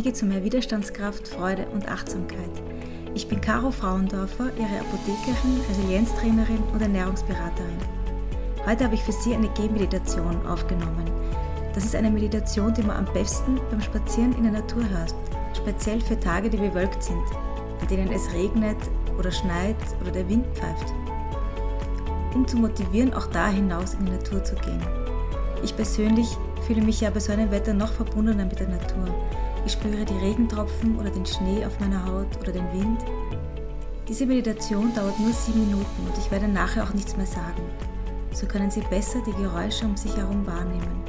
Wege zu mehr Widerstandskraft, Freude und Achtsamkeit. Ich bin Caro Frauendorfer, Ihre Apothekerin, Resilienztrainerin und Ernährungsberaterin. Heute habe ich für Sie eine Gehmeditation aufgenommen. Das ist eine Meditation, die man am besten beim Spazieren in der Natur hört, speziell für Tage, die bewölkt sind, an denen es regnet oder schneit oder der Wind pfeift. Um zu motivieren, auch da hinaus in die Natur zu gehen. Ich persönlich fühle mich ja bei so einem Wetter noch verbundener mit der Natur. Ich spüre die Regentropfen oder den Schnee auf meiner Haut oder den Wind. Diese Meditation dauert nur sieben Minuten und ich werde nachher auch nichts mehr sagen. So können Sie besser die Geräusche um sich herum wahrnehmen.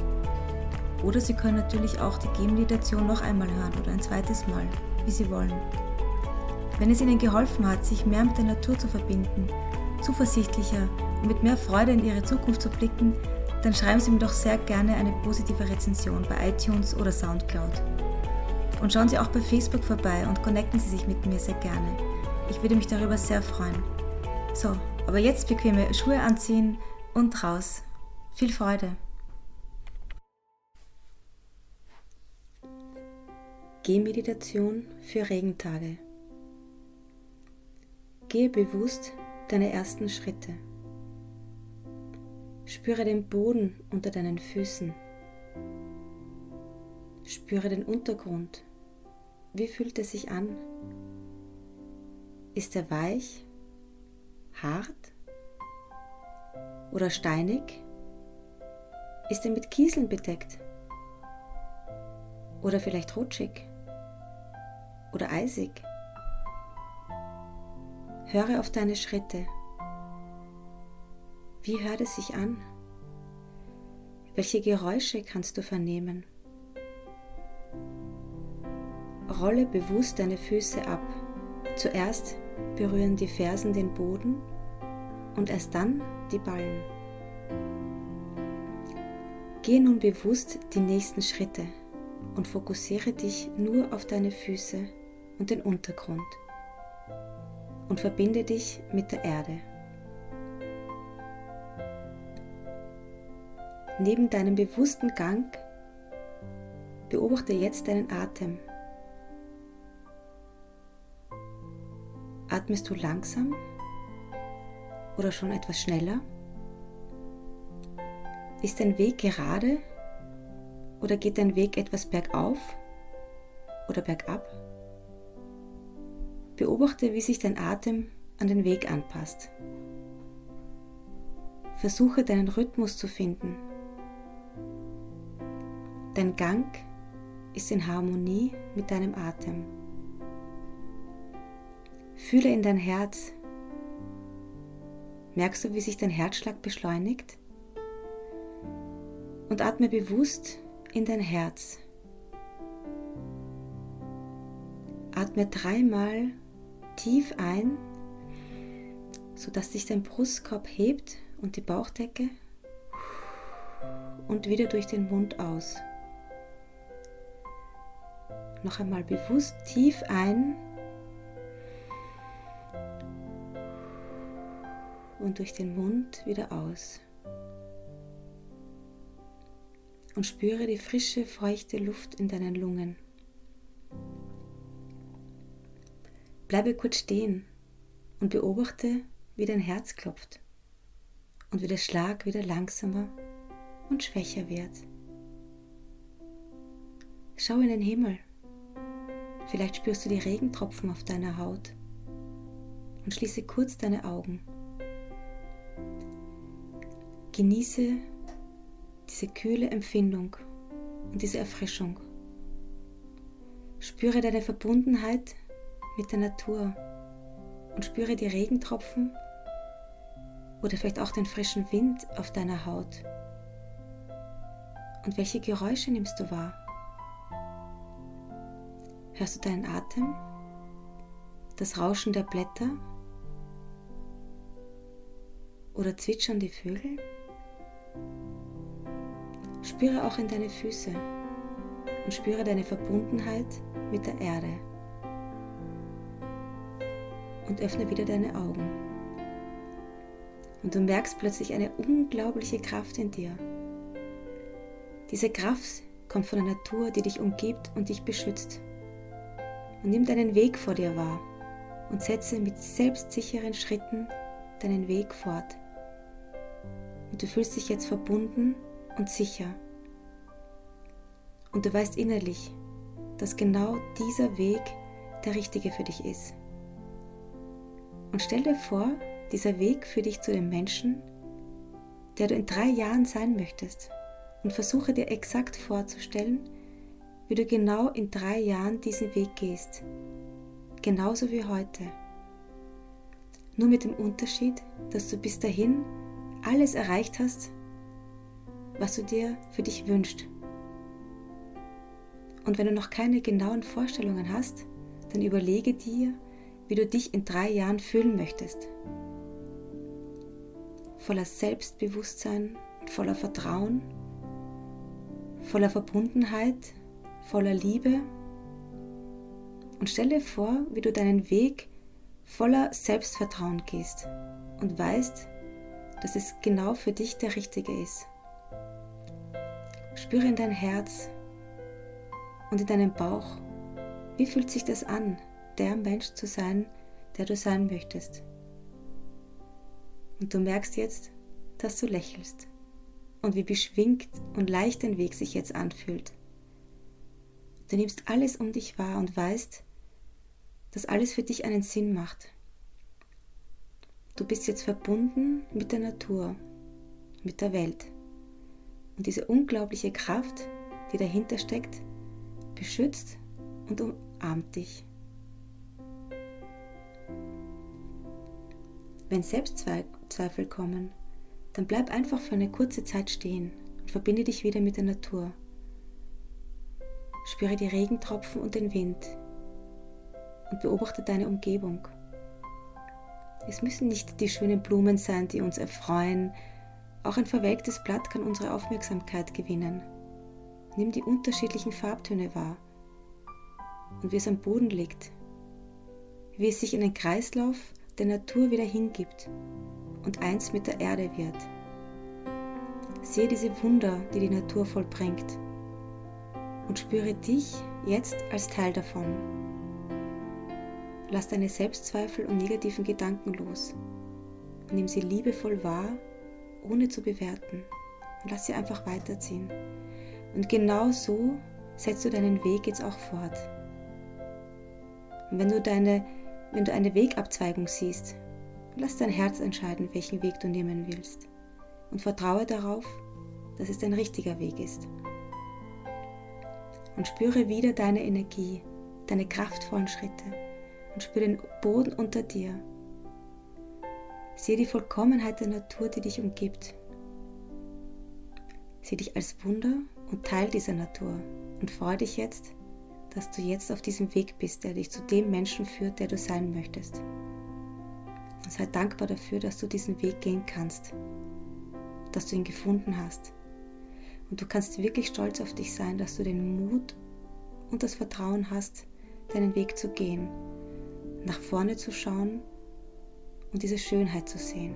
Oder Sie können natürlich auch die Gehmeditation noch einmal hören oder ein zweites Mal, wie Sie wollen. Wenn es Ihnen geholfen hat, sich mehr mit der Natur zu verbinden, zuversichtlicher und mit mehr Freude in Ihre Zukunft zu blicken, dann schreiben Sie mir doch sehr gerne eine positive Rezension bei iTunes oder SoundCloud. Und schauen Sie auch bei Facebook vorbei und connecten Sie sich mit mir sehr gerne. Ich würde mich darüber sehr freuen. So, aber jetzt bequeme Schuhe anziehen und raus. Viel Freude! Gehmeditation für Regentage. Gehe bewusst deine ersten Schritte. Spüre den Boden unter deinen Füßen. Spüre den Untergrund. Wie fühlt er sich an? Ist er weich, hart oder steinig? Ist er mit Kieseln bedeckt? Oder vielleicht rutschig oder eisig? Höre auf deine Schritte. Wie hört es sich an? Welche Geräusche kannst du vernehmen? Rolle bewusst deine Füße ab. Zuerst berühren die Fersen den Boden und erst dann die Ballen. Gehe nun bewusst die nächsten Schritte und fokussiere dich nur auf deine Füße und den Untergrund und verbinde dich mit der Erde. Neben deinem bewussten Gang beobachte jetzt deinen Atem. Atmest du langsam oder schon etwas schneller? Ist dein Weg gerade oder geht dein Weg etwas bergauf oder bergab? Beobachte, wie sich dein Atem an den Weg anpasst. Versuche deinen Rhythmus zu finden Dein Gang ist in Harmonie mit deinem Atem. Fühle in dein Herz. Merkst du, wie sich dein Herzschlag beschleunigt? Und atme bewusst in dein Herz. Atme dreimal tief ein, sodass sich dein Brustkorb hebt und die Bauchdecke und wieder durch den Mund aus noch einmal bewusst tief ein und durch den Mund wieder aus. Und spüre die frische, feuchte Luft in deinen Lungen. Bleibe kurz stehen und beobachte, wie dein Herz klopft und wie der Schlag wieder langsamer und schwächer wird. Schau in den Himmel. Vielleicht spürst du die Regentropfen auf deiner Haut und schließe kurz deine Augen. Genieße diese kühle Empfindung und diese Erfrischung. Spüre deine Verbundenheit mit der Natur und spüre die Regentropfen oder vielleicht auch den frischen Wind auf deiner Haut. Und welche Geräusche nimmst du wahr? Hörst du deinen Atem? Das Rauschen der Blätter? Oder zwitschern die Vögel? Spüre auch in deine Füße und spüre deine Verbundenheit mit der Erde. Und öffne wieder deine Augen. Und du merkst plötzlich eine unglaubliche Kraft in dir. Diese Kraft kommt von der Natur, die dich umgibt und dich beschützt und nimm deinen Weg vor dir wahr und setze mit selbstsicheren Schritten deinen Weg fort. Und du fühlst dich jetzt verbunden und sicher. Und du weißt innerlich, dass genau dieser Weg der richtige für dich ist. Und stell dir vor, dieser Weg für dich zu dem Menschen, der du in drei Jahren sein möchtest. Und versuche dir exakt vorzustellen, wie du genau in drei Jahren diesen Weg gehst. Genauso wie heute. Nur mit dem Unterschied, dass du bis dahin alles erreicht hast, was du dir für dich wünschst. Und wenn du noch keine genauen Vorstellungen hast, dann überlege dir, wie du dich in drei Jahren fühlen möchtest. Voller Selbstbewusstsein voller Vertrauen, voller Verbundenheit, voller Liebe. Und stell dir vor, wie du deinen Weg voller Selbstvertrauen gehst und weißt, dass es genau für dich der richtige ist. Spüre in dein Herz und in deinen Bauch, wie fühlt sich das an, der Mensch zu sein, der du sein möchtest. Und du merkst jetzt, dass du lächelst und wie beschwingt und leicht dein Weg sich jetzt anfühlt. Du nimmst alles um dich wahr und weißt, dass alles für dich einen Sinn macht. Du bist jetzt verbunden mit der Natur, mit der Welt. Und diese unglaubliche Kraft, die dahinter steckt, beschützt und umarmt dich. Wenn Selbstzweifel kommen, dann bleib einfach für eine kurze Zeit stehen und verbinde dich wieder mit der Natur. Spüre die Regentropfen und den Wind und beobachte deine Umgebung. Es müssen nicht die schönen Blumen sein, die uns erfreuen. Auch ein verwelktes Blatt kann unsere Aufmerksamkeit gewinnen. Nimm die unterschiedlichen Farbtöne wahr und wie es am Boden liegt, wie es sich in den Kreislauf der Natur wieder hingibt und eins mit der Erde wird. Sehe diese Wunder, die die Natur vollbringt und spüre dich jetzt als Teil davon. Lass deine Selbstzweifel und negativen Gedanken los. Nimm sie liebevoll wahr, ohne zu bewerten. Und lass sie einfach weiterziehen. Und genau so setzt du deinen Weg jetzt auch fort. Und wenn du, deine, wenn du eine Wegabzweigung siehst, lass dein Herz entscheiden, welchen Weg du nehmen willst. Und vertraue darauf, dass es dein richtiger Weg ist. Und spüre wieder deine Energie, deine kraftvollen Schritte und spüre den Boden unter dir. Sehe die Vollkommenheit der Natur, die dich umgibt. Sieh dich als Wunder und Teil dieser Natur und freue dich jetzt, dass du jetzt auf diesem Weg bist, der dich zu dem Menschen führt, der du sein möchtest. Und sei dankbar dafür, dass du diesen Weg gehen kannst, dass du ihn gefunden hast. Und du kannst wirklich stolz auf dich sein, dass du den Mut und das Vertrauen hast, deinen Weg zu gehen nach vorne zu schauen und diese Schönheit zu sehen.